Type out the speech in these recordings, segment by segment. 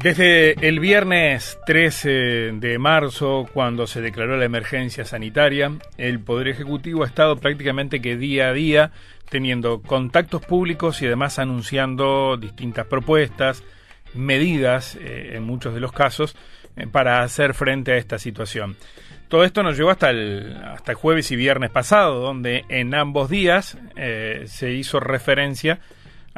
Desde el viernes 13 de marzo, cuando se declaró la emergencia sanitaria, el Poder Ejecutivo ha estado prácticamente que día a día teniendo contactos públicos y además anunciando distintas propuestas, medidas, eh, en muchos de los casos, eh, para hacer frente a esta situación. Todo esto nos llevó hasta el, hasta el jueves y viernes pasado, donde en ambos días eh, se hizo referencia a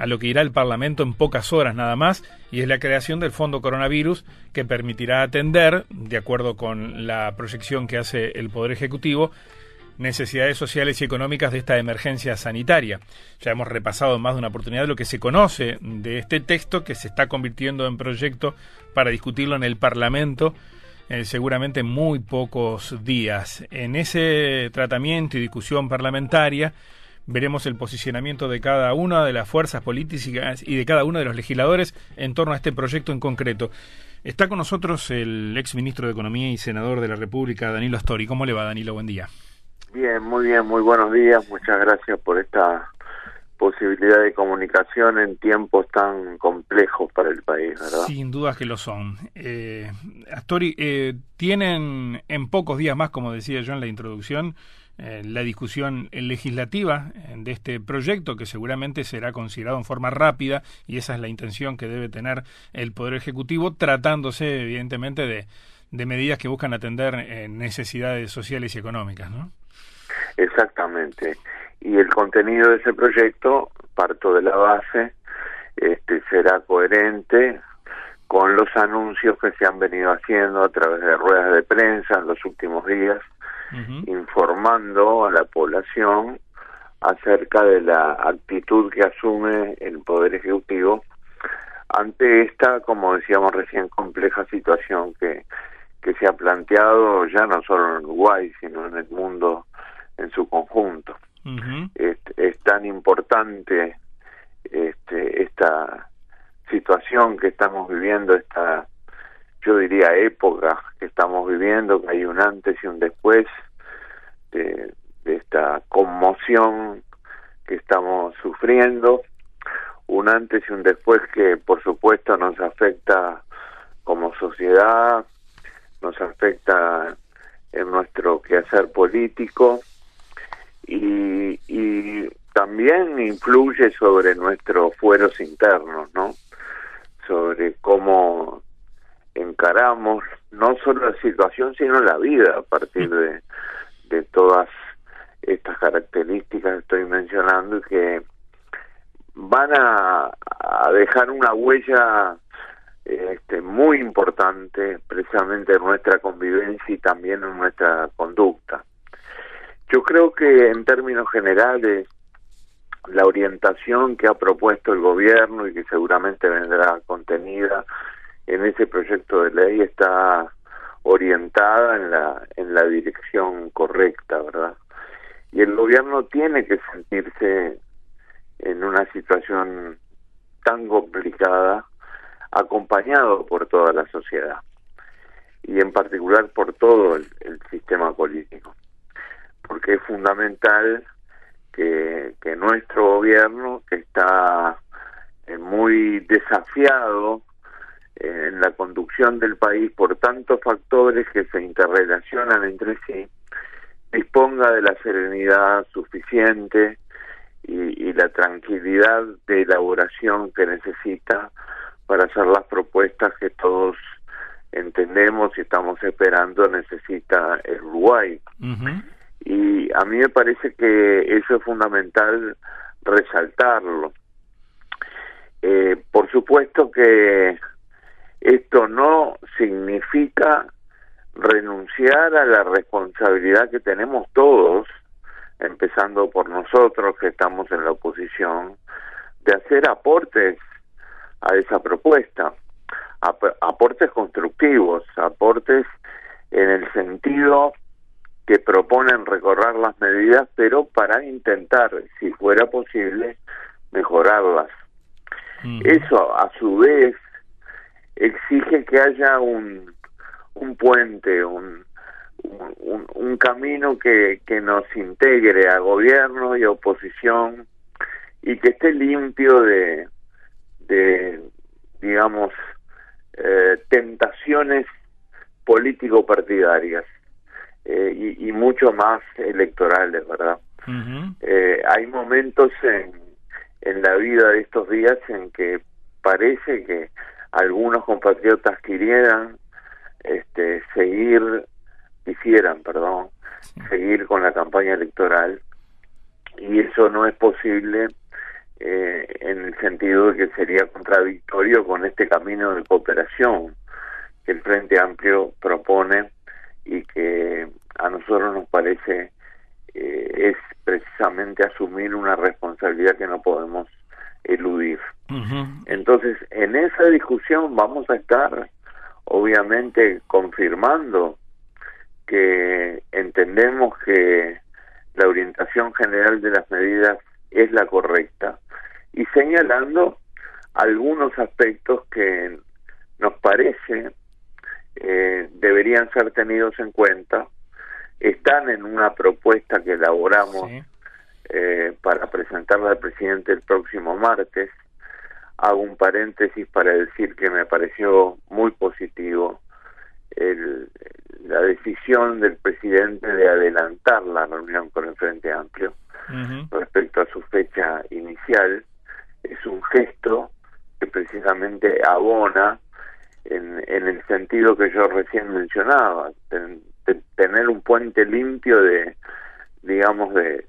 lo que irá el Parlamento en pocas horas nada más, y es la creación del Fondo Coronavirus que permitirá atender, de acuerdo con la proyección que hace el Poder Ejecutivo, necesidades sociales y económicas de esta emergencia sanitaria. Ya hemos repasado en más de una oportunidad lo que se conoce de este texto que se está convirtiendo en proyecto para discutirlo en el Parlamento eh, seguramente en muy pocos días. En ese tratamiento y discusión parlamentaria veremos el posicionamiento de cada una de las fuerzas políticas y de cada uno de los legisladores en torno a este proyecto en concreto. Está con nosotros el ex ministro de Economía y senador de la República, Danilo Astori. ¿Cómo le va, Danilo? Buen día. Bien, muy bien, muy buenos días. Muchas gracias por esta posibilidad de comunicación en tiempos tan complejos para el país, ¿verdad? Sin dudas que lo son. Eh, Astori, eh, tienen en pocos días más, como decía yo en la introducción, la discusión legislativa eh, de este proyecto, que seguramente será considerado en forma rápida, y esa es la intención que debe tener el Poder Ejecutivo, tratándose evidentemente de, de medidas que buscan atender eh, necesidades sociales y económicas, ¿no? Exactamente. Y el contenido de ese proyecto, parto de la base, este, será coherente con los anuncios que se han venido haciendo a través de ruedas de prensa en los últimos días informando a la población acerca de la actitud que asume el Poder Ejecutivo ante esta, como decíamos recién, compleja situación que, que se ha planteado ya no solo en Uruguay, sino en el mundo en su conjunto. es, es, tan importante este, esta situación que estamos viviendo, esta yo diría época que estamos viviendo, que hay un antes y un después de, esta conmoción que estamos sufriendo, un antes y un después que por supuesto nos afecta como sociedad, nos afecta en nuestro quehacer político y, y también influye sobre nuestros fueros internos, ¿no? Sobre cómo encaramos no solo la situación, sino la vida a partir de, de todas estas características que estoy mencionando y que van a, a dejar una huella este, muy importante precisamente en nuestra convivencia y también en nuestra conducta. Yo creo que en términos generales la orientación que ha propuesto el gobierno y que seguramente vendrá contenida en ese proyecto de ley está orientada en la en la dirección correcta, ¿verdad? Y el gobierno tiene que sentirse en una situación tan complicada acompañado por toda la sociedad y en particular por todo el, sistema político porque es fundamental que, que nuestro gobierno que está eh, muy desafiado en la conducción del país por tantos factores que se interrelacionan entre sí, disponga de la serenidad suficiente y, y, la tranquilidad de elaboración que necesita para hacer las propuestas que todos entendemos y estamos esperando necesita el Uruguay. Y a mí me parece que eso es fundamental resaltarlo. Eh, por supuesto que esto no significa renunciar a la responsabilidad que tenemos todos, empezando por nosotros que estamos en la oposición, de hacer aportes a esa propuesta, aportes constructivos, aportes en el sentido que proponen recorrer las medidas, pero para intentar, si fuera posible, mejorarlas. Eso, a su vez, exige que haya un, un puente, un, un, un camino que, que nos integre a gobierno y oposición y que esté limpio de, de digamos, eh, tentaciones político-partidarias eh, y, mucho más electorales, ¿verdad? Eh, hay momentos en, en la vida de estos días en que parece que algunos compatriotas quisieran este, seguir, quisieran, perdón, seguir con la campaña electoral y eso no es posible eh, en el sentido de que sería contradictorio con este camino de cooperación que el Frente Amplio propone y que a nosotros nos parece eh, es precisamente asumir una responsabilidad que no podemos eludir. Entonces, en esa discusión vamos a estar, obviamente, confirmando que entendemos que la orientación general de las medidas es la correcta y señalando algunos aspectos que nos parece eh, deberían ser tenidos en cuenta. Están en una propuesta que elaboramos eh, para presentarla al presidente el próximo martes. Hago un paréntesis para decir que me pareció muy positivo el, la decisión del presidente de adelantar la reunión con el Frente Amplio respecto a su fecha inicial. Es un gesto que precisamente abona en, en el sentido que yo recién mencionaba, tener un puente limpio de, digamos, de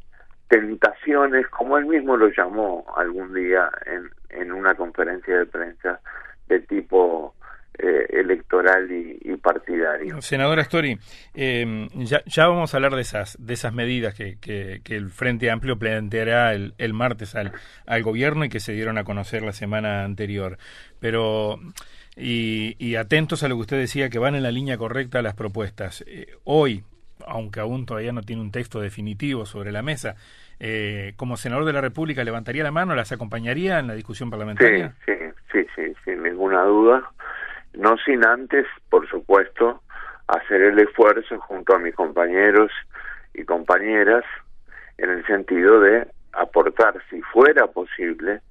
tentaciones, como él mismo lo llamó algún día en, en una conferencia de prensa de tipo eh, electoral y, partidario. Senadora Story, eh, ya, ya, vamos a hablar de esas de esas medidas que, que, el Frente Amplio planteará el, el martes al, al gobierno y que se dieron a conocer la semana anterior. Pero y, y, atentos a lo que usted decía, que van en la línea correcta las propuestas. Eh, hoy, aunque aún todavía no tiene un texto definitivo sobre la mesa, eh, como senador de la República, ¿levantaría la mano, las acompañaría en la discusión parlamentaria? Sí, sí, sí, sin ninguna duda no sin antes, por supuesto, hacer el esfuerzo junto a mis compañeros y compañeras en el sentido de aportar, si fuera posible,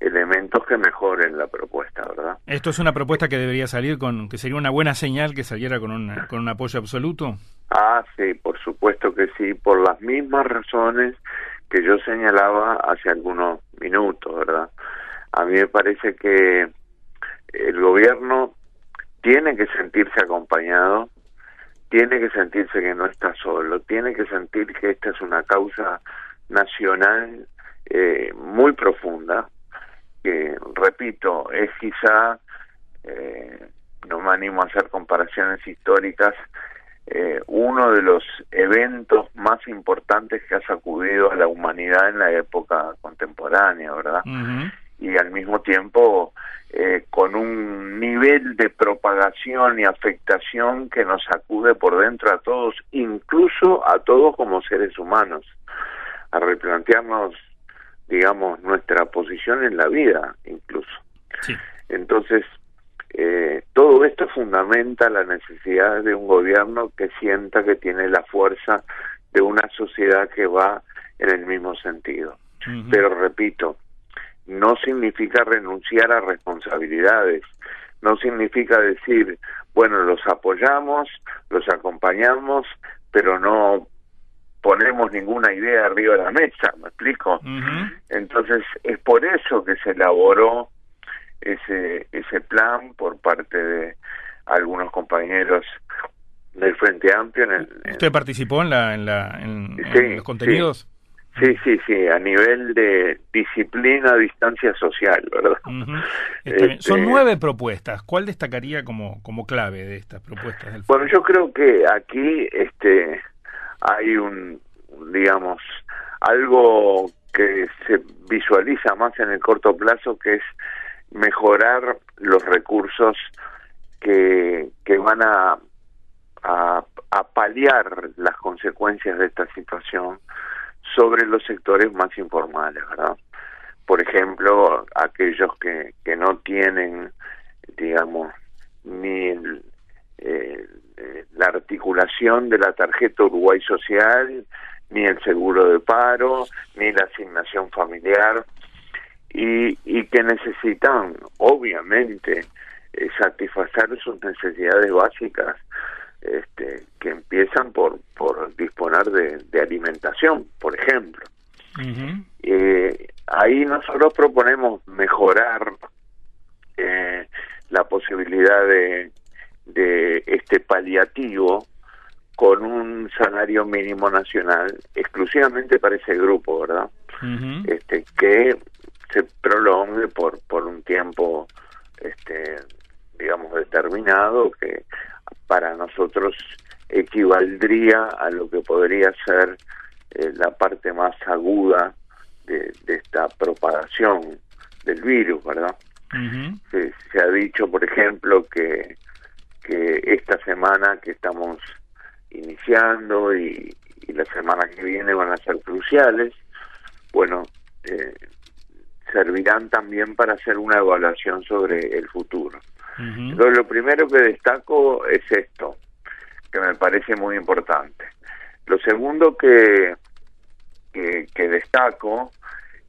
elementos que mejoren la propuesta, ¿verdad? ¿Esto es una propuesta que debería salir con, que sería una buena señal que saliera con un, con un apoyo absoluto? Ah, sí, por supuesto que sí, por las mismas razones que yo señalaba hace algunos minutos, ¿verdad? A mí me parece que el gobierno tiene que sentirse acompañado, tiene que sentirse que no está solo, tiene que sentir que esta es una causa nacional eh, muy profunda, que, repito, es quizá, eh, no me animo a hacer comparaciones históricas, eh, uno de los eventos más importantes que ha sacudido a la humanidad en la época contemporánea, ¿verdad? Y al mismo tiempo eh, con un nivel de propagación y afectación que nos sacude por dentro a todos, incluso a todos como seres humanos, a replantearnos, digamos, nuestra posición en la vida, incluso. Entonces, eh, todo esto fundamenta la necesidad de un gobierno que sienta que tiene la fuerza de una sociedad que va en el mismo sentido. Pero repito, no significa renunciar a responsabilidades, no significa decir, bueno, los apoyamos, los acompañamos, pero no ponemos ninguna idea arriba de la mesa, ¿me explico? Entonces, es por eso que se elaboró ese, ese plan por parte de algunos compañeros del Frente Amplio. En ¿Usted participó en, la, en, la, en, los contenidos? Sí, sí, sí, a nivel de disciplina, distancia social, ¿verdad? Este, Son nueve propuestas. ¿Cuál destacaría como, como clave de estas propuestas? Del bueno, yo creo que aquí este, hay un, digamos, algo que se visualiza más en el corto plazo, que es mejorar los recursos que, que van a, a, paliar las consecuencias de esta situación sobre los sectores más informales, ¿verdad? Por ejemplo, aquellos que, que no tienen, digamos, ni la articulación de la tarjeta Uruguay Social, ni el seguro de paro, ni la asignación familiar, y, y que necesitan, obviamente, eh, satisfacer sus necesidades básicas este, que empiezan por, por disponer de, alimentación, por ejemplo. eh, ahí nosotros proponemos mejorar eh, la posibilidad de, de este paliativo con un salario mínimo nacional exclusivamente para ese grupo, ¿verdad? Este que se prolongue por por un tiempo este digamos determinado que para nosotros equivaldría a lo que podría ser eh, la parte más aguda de, esta propagación del virus, ¿verdad? se, se, ha dicho, por ejemplo, que, que esta semana que estamos iniciando y, la semana que viene van a ser cruciales, bueno, eh, servirán también para hacer una evaluación sobre el futuro. Entonces, lo primero que destaco es esto, que me parece muy importante. Lo segundo que, que, destaco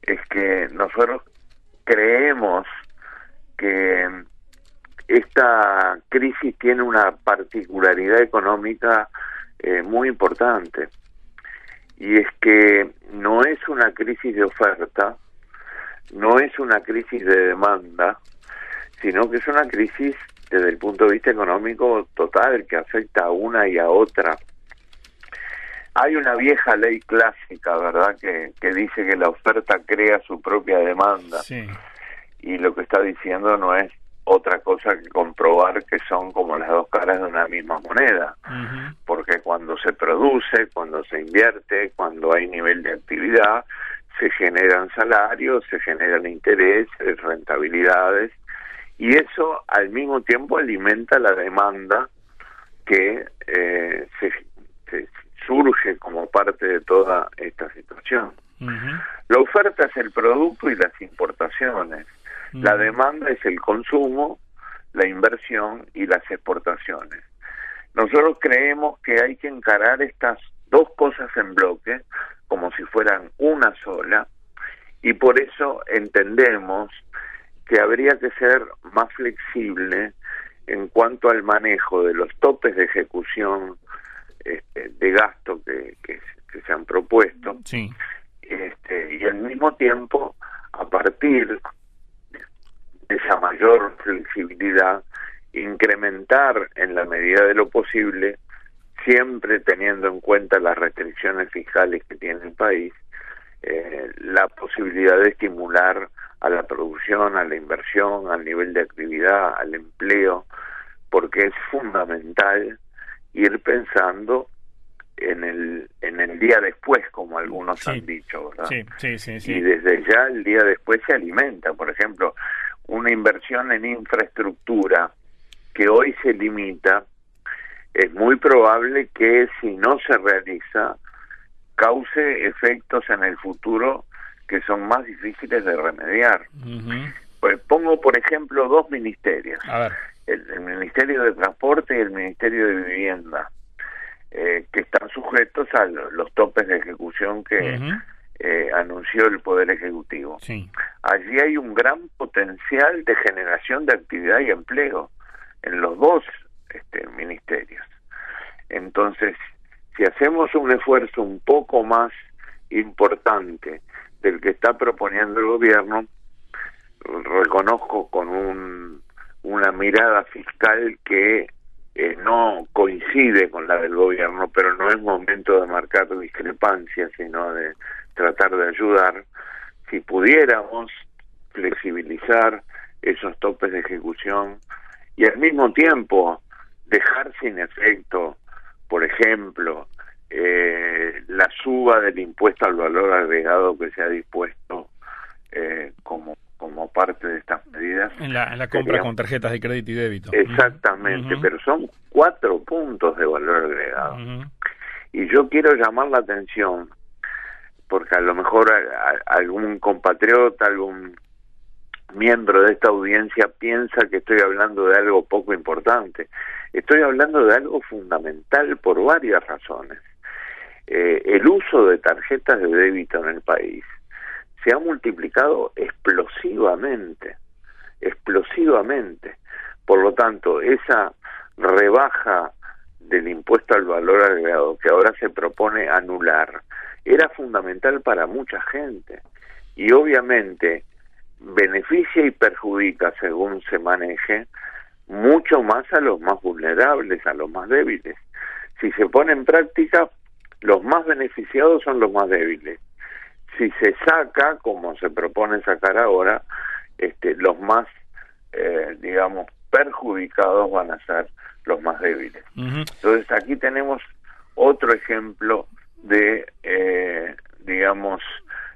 es que nosotros creemos que esta crisis tiene una particularidad económica eh, muy importante y es que no es una crisis de oferta, no es una crisis de demanda, sino que es una crisis desde el punto de vista económico total que afecta a una y a otra. Hay una vieja ley clásica, ¿verdad?, que, que dice que la oferta crea su propia demanda. Y lo que está diciendo no es otra cosa que comprobar que son como las dos caras de una misma moneda, porque cuando se produce, cuando se invierte, cuando hay nivel de actividad, se generan salarios, se generan intereses, rentabilidades, y eso al mismo tiempo alimenta la demanda que eh, se, surge como parte de toda esta situación. La oferta es el producto y las importaciones la demanda es el consumo, la inversión y las exportaciones. Nosotros creemos que hay que encarar estas dos cosas en bloque como si fueran una sola y por eso entendemos que habría que ser más flexible en cuanto al manejo de los topes de ejecución este, de gasto que, que, se han propuesto. Este, y al mismo tiempo a partir esa mayor flexibilidad, incrementar en la medida de lo posible, siempre teniendo en cuenta las restricciones fiscales que tiene el país, eh, la posibilidad de estimular a la producción, a la inversión, al nivel de actividad, al empleo, porque es fundamental ir pensando en el en el día después, como algunos han dicho, ¿verdad? Sí, sí, sí, Y desde ya el día después se alimenta. Por ejemplo, una inversión en infraestructura que hoy se limita, es muy probable que si no se realiza cause efectos en el futuro que son más difíciles de remediar. Pues pongo, por ejemplo, dos ministerios. El, Ministerio de Transporte y el Ministerio de Vivienda, eh, que están sujetos a los topes de ejecución que eh, anunció el Poder Ejecutivo. Allí hay un gran potencial de generación de actividad y empleo en los dos este, ministerios. Entonces, si hacemos un esfuerzo un poco más importante del que está proponiendo el gobierno, reconozco con un, una mirada fiscal que eh, no coincide con la del gobierno, pero no es momento de marcar discrepancias, sino de tratar de ayudar, si pudiéramos flexibilizar esos topes de ejecución y al mismo tiempo dejar sin efecto, por ejemplo, eh, la suba del impuesto al valor agregado que se ha dispuesto eh, como como parte de estas medidas. En la, compra con tarjetas de crédito y débito. Exactamente, pero son cuatro puntos de valor agregado. Y yo quiero llamar la atención porque a lo mejor algún compatriota, algún miembro de esta audiencia piensa que estoy hablando de algo poco importante. Estoy hablando de algo fundamental por varias razones. Eh, el uso de tarjetas de débito en el país se ha multiplicado explosivamente, explosivamente, Por lo tanto, esa rebaja del impuesto al valor agregado que ahora se propone anular era fundamental para mucha gente y obviamente beneficia y perjudica según se maneje mucho más a los más vulnerables, a los más débiles. Si se pone en práctica, los más beneficiados son los más débiles. Si se saca, como se propone sacar ahora, este, los más, eh, digamos, perjudicados van a ser los más débiles. Entonces aquí tenemos otro ejemplo de, eh, digamos,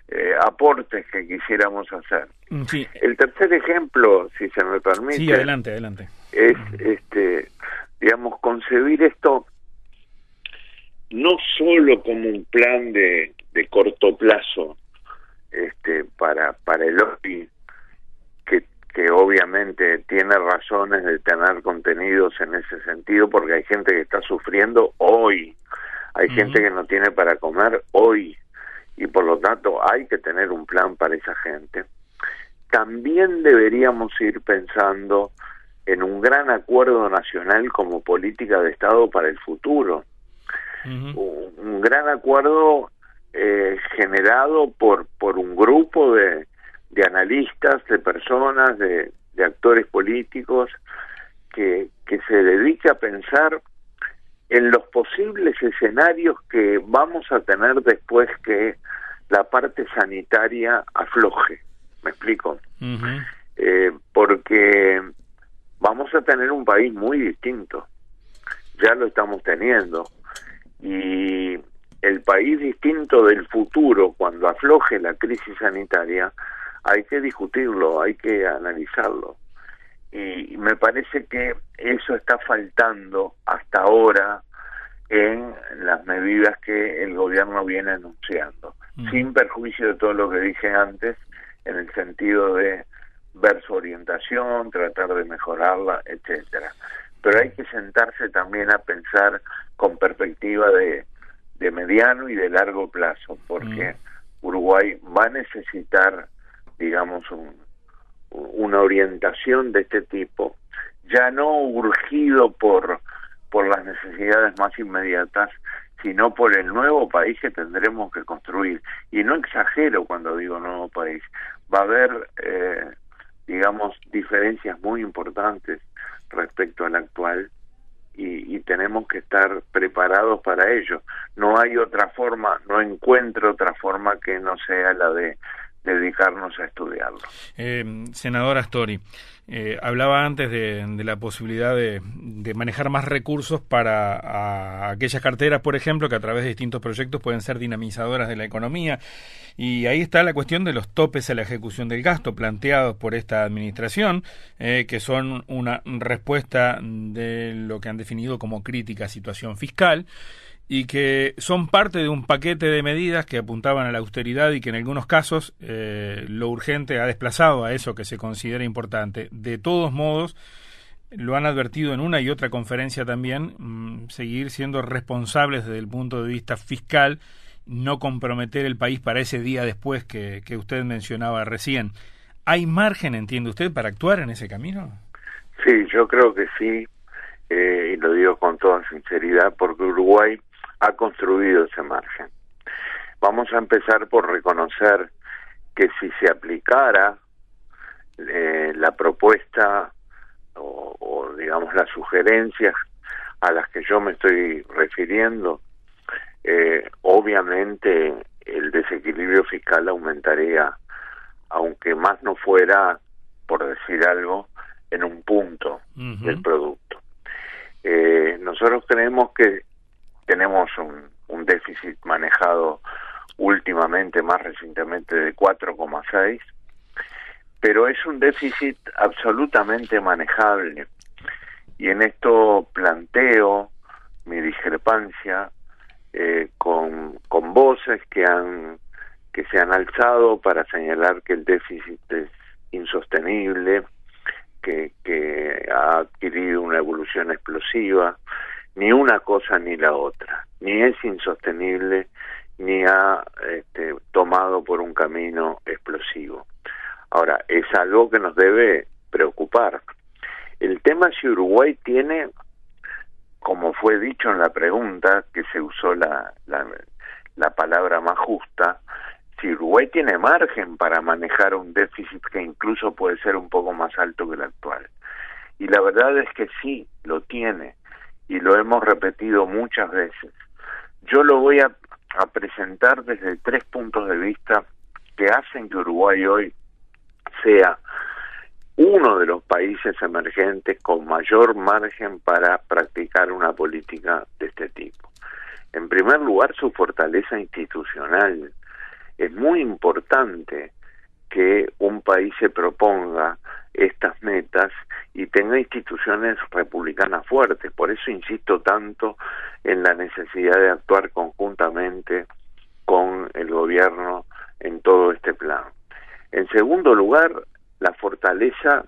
eh, aportes que quisiéramos hacer. Mm, El tercer ejemplo, si se me permite, sí, adelante, adelante. es, este, digamos, concebir esto no solo como un plan de, de corto plazo este, para, para el OPI, que, que obviamente tiene razones de tener contenidos en ese sentido, porque hay gente que está sufriendo hoy, hay gente que no tiene para comer hoy, y por lo tanto hay que tener un plan para esa gente. También deberíamos ir pensando en un gran acuerdo nacional como política de Estado para el futuro. un, gran acuerdo eh, generado por, por un grupo de, de analistas, de personas, de, de actores políticos que, que se dedique a pensar en los posibles escenarios que vamos a tener después que la parte sanitaria afloje. ¿Me explico? eh, porque vamos a tener un país muy distinto. Ya lo estamos teniendo. Y el país distinto del futuro, cuando afloje la crisis sanitaria, hay que discutirlo, hay que analizarlo. Y me parece que eso está faltando hasta ahora en las medidas que el gobierno viene anunciando, sin perjuicio de todo lo que dije antes, en el sentido de ver su orientación, tratar de mejorarla, etcétera. Pero hay que sentarse también a pensar con perspectiva de, de mediano y de largo plazo, porque Uruguay va a necesitar, digamos, un, una orientación de este tipo, ya no urgido por por las necesidades más inmediatas, sino por el nuevo país que tendremos que construir. Y no exagero cuando digo nuevo país. Va a haber, eh, digamos, diferencias muy importantes respecto al actual y, y, tenemos que estar preparados para ello. No hay otra forma, no encuentro otra forma que no sea la de dedicarnos a estudiarlo. Eh, senador Astori, eh, hablaba antes de, la posibilidad de, de, manejar más recursos para aquellas carteras, por ejemplo, que a través de distintos proyectos pueden ser dinamizadoras de la economía. Y ahí está la cuestión de los topes a la ejecución del gasto planteados por esta administración, eh, que son una respuesta de lo que han definido como crítica situación fiscal y que son parte de un paquete de medidas que apuntaban a la austeridad y que en algunos casos eh, lo urgente ha desplazado a eso que se considera importante. De todos modos, lo han advertido en una y otra conferencia también, mmm, seguir siendo responsables desde el punto de vista fiscal, no comprometer el país para ese día después que, que usted mencionaba recién. ¿Hay margen, entiende usted, para actuar en ese camino? Sí, yo creo que sí, eh, y lo digo con toda sinceridad, porque Uruguay ha construido ese margen. Vamos a empezar por reconocer que si se aplicara eh, la propuesta o, o, digamos las sugerencias a las que yo me estoy refiriendo, eh, obviamente el desequilibrio fiscal aumentaría, aunque más no fuera, por decir algo, en un punto uh -huh. del producto. Eh, nosotros creemos que tenemos un, déficit manejado últimamente, más recientemente, de 4,6, pero es un déficit absolutamente manejable. Y en esto planteo mi discrepancia eh, con, con voces que han que se han alzado para señalar que el déficit es insostenible, que, que ha adquirido una evolución explosiva, ni una cosa ni la otra, ni es insostenible ni ha este, tomado por un camino explosivo. Ahora, es algo que nos debe preocupar. El tema si Uruguay tiene, como fue dicho en la pregunta, que se usó la, la, la palabra más justa, si Uruguay tiene margen para manejar un déficit que incluso puede ser un poco más alto que el actual. Y la verdad es que sí, lo tiene, y lo hemos repetido muchas veces. Yo lo voy a, presentar desde tres puntos de vista que hacen que Uruguay hoy sea uno de los países emergentes con mayor margen para practicar una política de este tipo. En primer lugar, su fortaleza institucional. Es muy importante que un país se proponga estas metas y tenga instituciones republicanas fuertes. Por eso insisto tanto en la necesidad de actuar conjuntamente con el gobierno en todo este plan. En segundo lugar, la fortaleza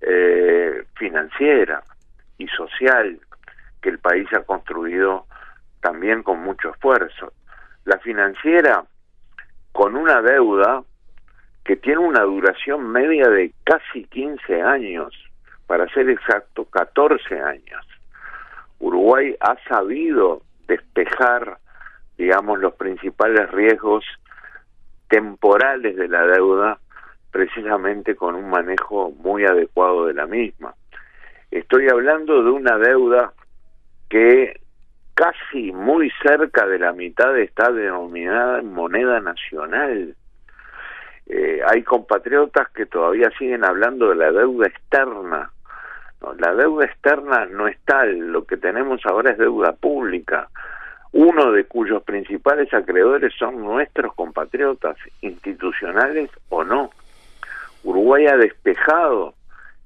eh, financiera y social que el país ha construido también con mucho esfuerzo. La financiera con una deuda que tiene una duración media de casi 15 años, para ser exacto, 14 años. Uruguay ha sabido despejar, digamos, los principales riesgos temporales de la deuda precisamente con un manejo muy adecuado de la misma. Estoy hablando de una deuda que casi muy cerca de la mitad está denominada en moneda nacional. Eh, hay compatriotas que todavía siguen hablando de la deuda externa. la deuda externa no es tal, lo que tenemos ahora es deuda pública uno de cuyos principales acreedores son nuestros compatriotas, institucionales o no. Uruguay ha despejado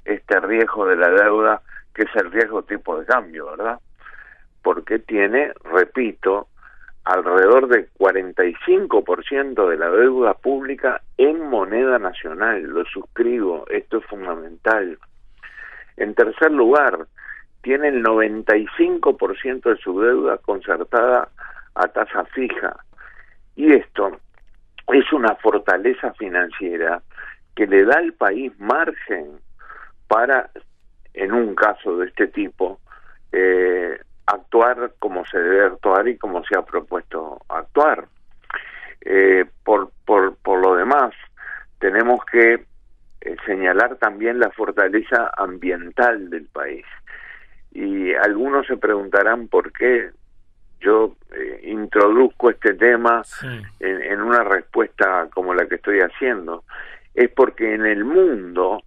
este riesgo de la deuda, que es el riesgo tipo de cambio, ¿verdad? Porque tiene, repito, alrededor del 45% de la deuda pública en moneda nacional. Lo suscribo, esto es fundamental. En tercer lugar, tiene el 95% de su deuda concertada a tasa fija. Y esto es una fortaleza financiera que le da al país margen para, en un caso de este tipo, eh, actuar como se debe actuar y como se ha propuesto actuar. Eh, por, por, por lo demás, tenemos que eh, señalar también la fortaleza ambiental del país y algunos se preguntarán por qué yo eh, introduzco este tema en, en, una respuesta como la que estoy haciendo. Es porque en el mundo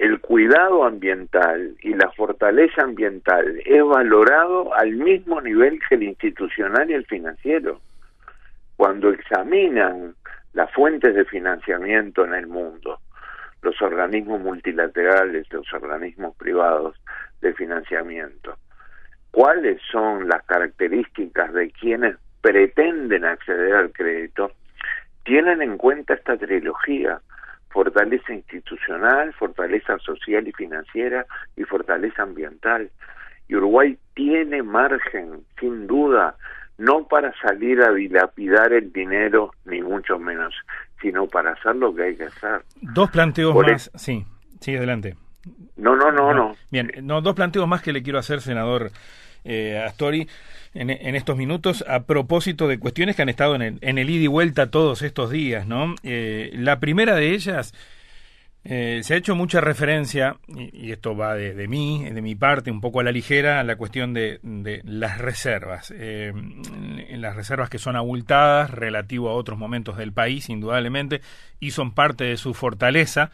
el cuidado ambiental y la fortaleza ambiental es valorado al mismo nivel que el institucional y el financiero. Cuando examinan las fuentes de financiamiento en el mundo, los organismos multilaterales, los organismos privados, de financiamiento. ¿Cuáles son las características de quienes pretenden acceder al crédito? Tienen en cuenta esta trilogía, fortaleza institucional, fortaleza social y financiera y fortaleza ambiental. Y Uruguay tiene margen, sin duda, no para salir a dilapidar el dinero, ni mucho menos, sino para hacer lo que hay que hacer. Dos planteos más, sí, sí, adelante. No, no, no, no. Bien, no, dos planteos más que le quiero hacer, senador eh, Astori, en, estos minutos, a propósito de cuestiones que han estado en el, en el ida y vuelta todos estos días, ¿no? Eh, la primera de ellas, eh, se ha hecho mucha referencia, y, esto va de, mí, de mi parte, un poco a la ligera, a la cuestión de, de las reservas. Eh, las reservas que son abultadas relativo a otros momentos del país, indudablemente, y son parte de su fortaleza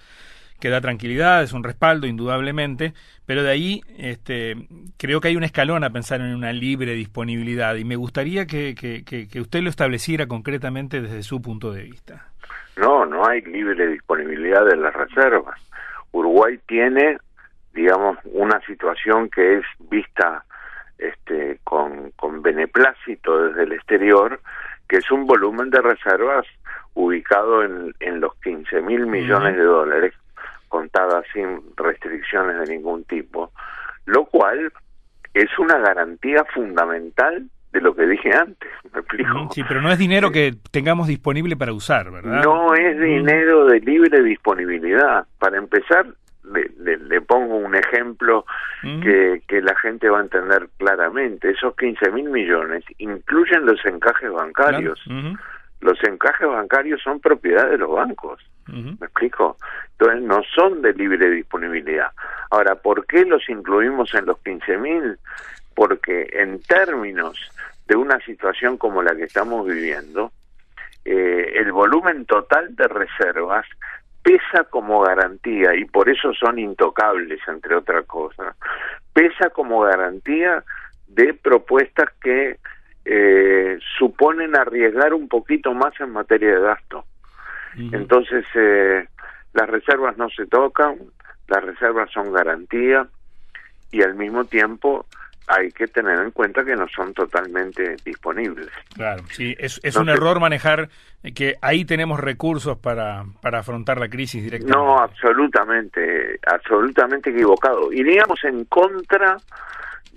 que da tranquilidad, es un respaldo indudablemente, pero de ahí este, creo que hay un escalón a pensar en una libre disponibilidad y me gustaría que, que, que, usted lo estableciera concretamente desde su punto de vista. No, no hay libre disponibilidad de las reservas. Uruguay tiene, digamos, una situación que es vista este, con, con beneplácito desde el exterior, que es un volumen de reservas ubicado en, en los 15 mil millones de dólares, contada sin restricciones de ningún tipo, lo cual es una garantía fundamental de lo que dije antes, ¿me explico? Sí, pero no es dinero que tengamos disponible para usar, ¿verdad? No es dinero de libre disponibilidad. Para empezar, le, le, pongo un ejemplo que, que la gente va a entender claramente. Esos 15 mil millones incluyen los encajes bancarios. Los encajes bancarios son propiedad de los bancos. ¿Me explico? Entonces no son de libre disponibilidad. Ahora, ¿por qué los incluimos en los 15 mil? Porque en términos de una situación como la que estamos viviendo, eh, el volumen total de reservas pesa como garantía y por eso son intocables, entre otras cosas. Pesa como garantía de propuestas que eh, suponen arriesgar un poquito más en materia de gasto. Entonces, eh, las reservas no se tocan, las reservas son garantía y al mismo tiempo hay que tener en cuenta que no son totalmente disponibles. Claro, sí, es, es un error manejar que ahí tenemos recursos para, para afrontar la crisis directamente. No, absolutamente, absolutamente equivocado. Iríamos en contra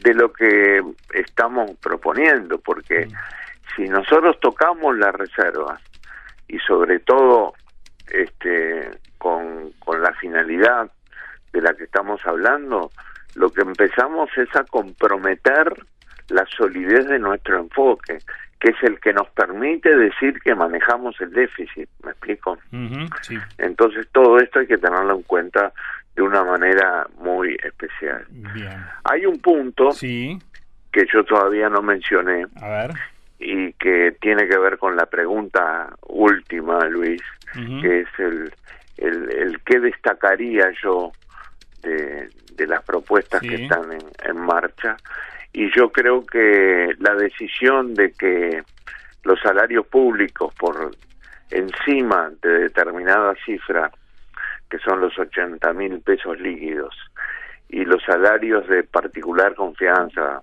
de lo que estamos proponiendo, porque mm. si nosotros tocamos las reservas y sobre todo este con, con la finalidad de la que estamos hablando, lo que empezamos es a comprometer la solidez de nuestro enfoque, que es el que nos permite decir que manejamos el déficit, ¿me explico? Entonces todo esto hay que tenerlo en cuenta de una manera muy especial. Hay un punto que yo todavía no mencioné y que tiene que ver con la pregunta última, Luis, que es el, el, el qué destacaría yo de, de las propuestas que están en, marcha. Y yo creo que la decisión de que los salarios públicos por encima de determinada cifra que son los 80 mil pesos líquidos y los salarios de particular confianza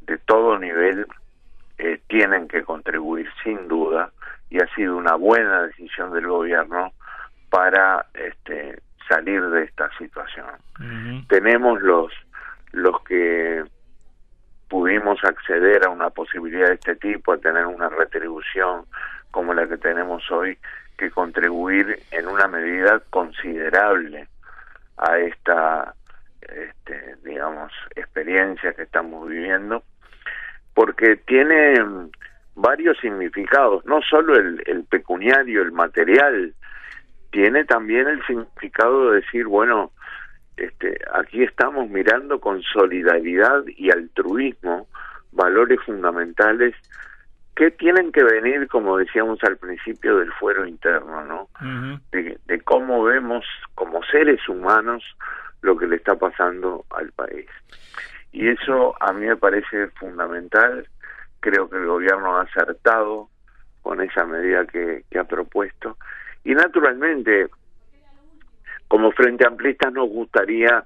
de todo nivel eh, tienen que contribuir sin duda y ha sido una buena decisión del gobierno para este salir de esta situación. Tenemos los los que pudimos acceder a una posibilidad de este tipo, a tener una retribución como la que tenemos hoy, que contribuir en una medida considerable a esta, este, digamos, experiencia que estamos viviendo, porque tiene varios significados, no solo el, el pecuniario, el material, tiene también el significado de decir, bueno, este, aquí estamos mirando con solidaridad y altruismo valores fundamentales que tienen que venir, como decíamos al principio, del fuero interno, ¿no? de, de, cómo vemos como seres humanos lo que le está pasando al país. Y eso a mí me parece fundamental. Creo que el gobierno ha acertado con esa medida que, que ha propuesto y naturalmente, como Frente Amplista nos gustaría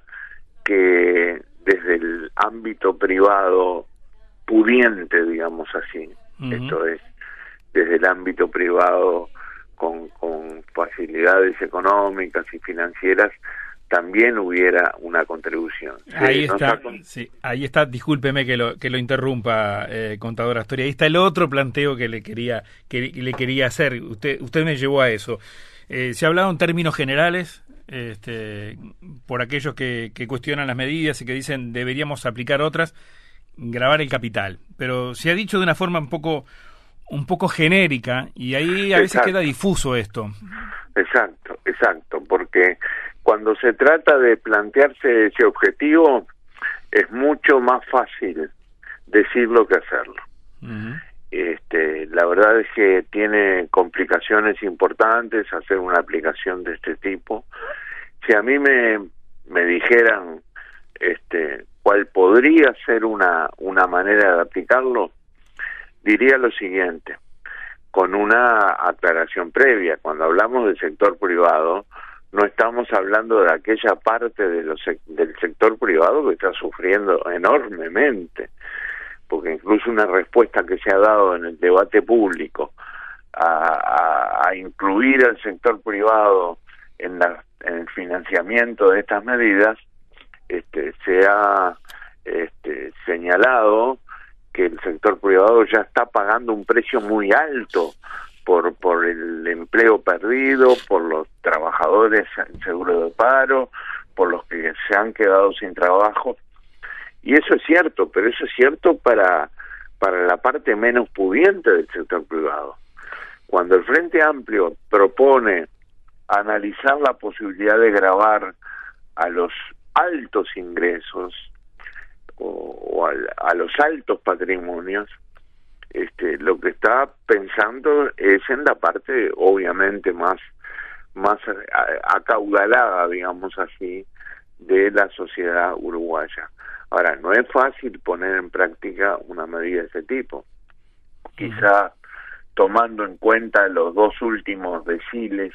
que desde el ámbito privado pudiente, digamos así, esto es, desde el ámbito privado con, con facilidades económicas y financieras, también hubiera una contribución. Ahí está, sí, ahí está, discúlpeme que lo, que lo interrumpa, eh, contador Astoria. Ahí está el otro planteo que le quería, que le quería hacer. Usted, usted me llevó a eso. Eh, se ha hablado en términos generales, este, por aquellos que, que cuestionan las medidas y que dicen deberíamos aplicar otras, grabar el capital. Pero se ha dicho de una forma un poco un poco genérica y ahí a veces queda difuso esto. Exacto, exacto, porque cuando se trata de plantearse ese objetivo, es mucho más fácil decirlo que hacerlo. Este, la verdad es que tiene complicaciones importantes hacer una aplicación de este tipo. Si a mí me, me dijeran este, cuál podría ser una, una manera de aplicarlo, diría lo siguiente, con una aclaración previa. Cuando hablamos del sector privado, no estamos hablando de aquella parte de los, del sector privado que está sufriendo enormemente, porque incluso una respuesta que se ha dado en el debate público a, a, incluir al sector privado en, la, en el financiamiento de estas medidas, este, se ha este, señalado que el sector privado ya está pagando un precio muy alto por, por el empleo perdido, por los trabajadores en seguro de paro, por los que se han quedado sin trabajo. Y eso es cierto, pero eso es cierto para, para la parte menos pudiente del sector privado. Cuando el Frente Amplio propone analizar la posibilidad de grabar a los altos ingresos o, a, los altos patrimonios, este, lo que está pensando es en la parte obviamente más más acaudalada, digamos así, de la sociedad uruguaya. Ahora, no es fácil poner en práctica una medida de ese tipo. Quizá tomando en cuenta los dos últimos deciles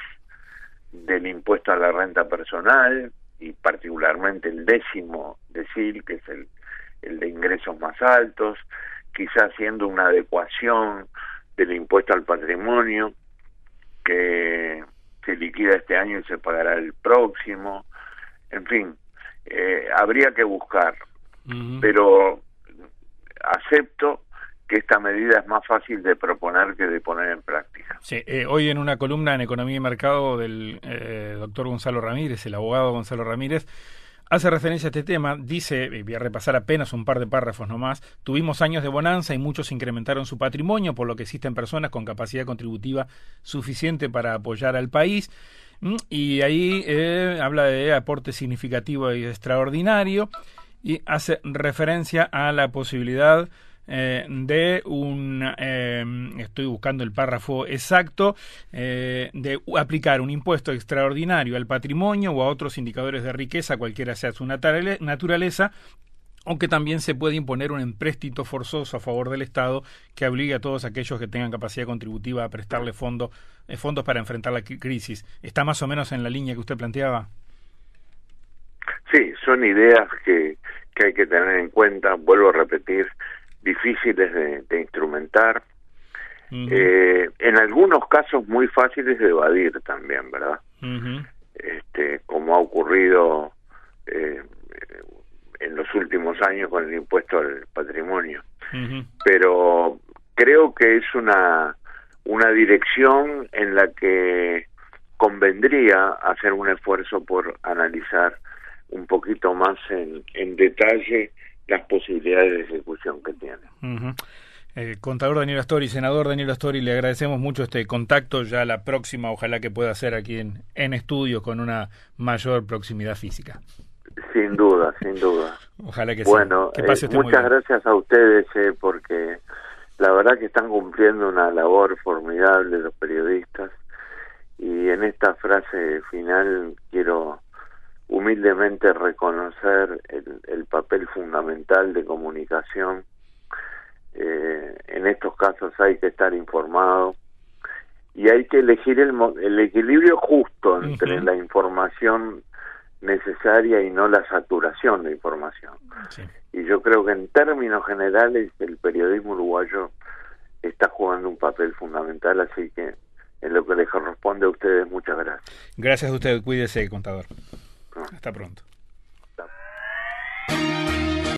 del impuesto a la renta personal y particularmente el décimo decil, que es el, el de ingresos más altos, quizá haciendo una adecuación del impuesto al patrimonio que se liquida este año y se pagará el próximo, en fin, eh, habría que buscar, pero acepto que esta medida es más fácil de proponer que de poner en práctica. Sí, eh, hoy en una columna en Economía y Mercado del eh, doctor Gonzalo Ramírez, el abogado Gonzalo Ramírez, hace referencia a este tema, dice, voy a repasar apenas un par de párrafos nomás, tuvimos años de bonanza y muchos incrementaron su patrimonio, por lo que existen personas con capacidad contributiva suficiente para apoyar al país. Mm, y ahí eh, habla de aporte significativo y extraordinario y hace referencia a la posibilidad eh, de un, eh, estoy buscando el párrafo exacto, eh, de aplicar un impuesto extraordinario al patrimonio o a otros indicadores de riqueza, cualquiera sea su naturaleza, aunque también se puede imponer un empréstito forzoso a favor del Estado que obligue a todos aquellos que tengan capacidad contributiva a prestarle fondos fondos para enfrentar la crisis. ¿Está más o menos en la línea que usted planteaba? Sí, son ideas que, que hay que tener en cuenta. Vuelvo a repetir, difíciles de, instrumentar, eh, en algunos casos muy fáciles de evadir también, ¿verdad? este, como ha ocurrido eh, en los últimos años con el impuesto al patrimonio. Pero creo que es una, una dirección en la que convendría hacer un esfuerzo por analizar un poquito más en, en detalle las posibilidades de ejecución que tiene. Eh, contador Daniel Astori, senador Daniel Astori, le agradecemos mucho este contacto. Ya la próxima, ojalá que pueda ser aquí en, en estudio con una mayor proximidad física. Sin duda, sin duda. Ojalá que bueno, Que pase eh, muchas gracias a ustedes eh, porque la verdad que están cumpliendo una labor formidable los periodistas y en esta frase final quiero humildemente reconocer el, papel fundamental de comunicación. Eh, en estos casos hay que estar informado y hay que elegir el, el equilibrio justo entre la información necesaria y no la saturación de información. Y yo creo que en términos generales el periodismo uruguayo está jugando un papel fundamental, así que en lo que les corresponde a ustedes, muchas gracias. Gracias a usted, cuídese, contador. Hasta pronto.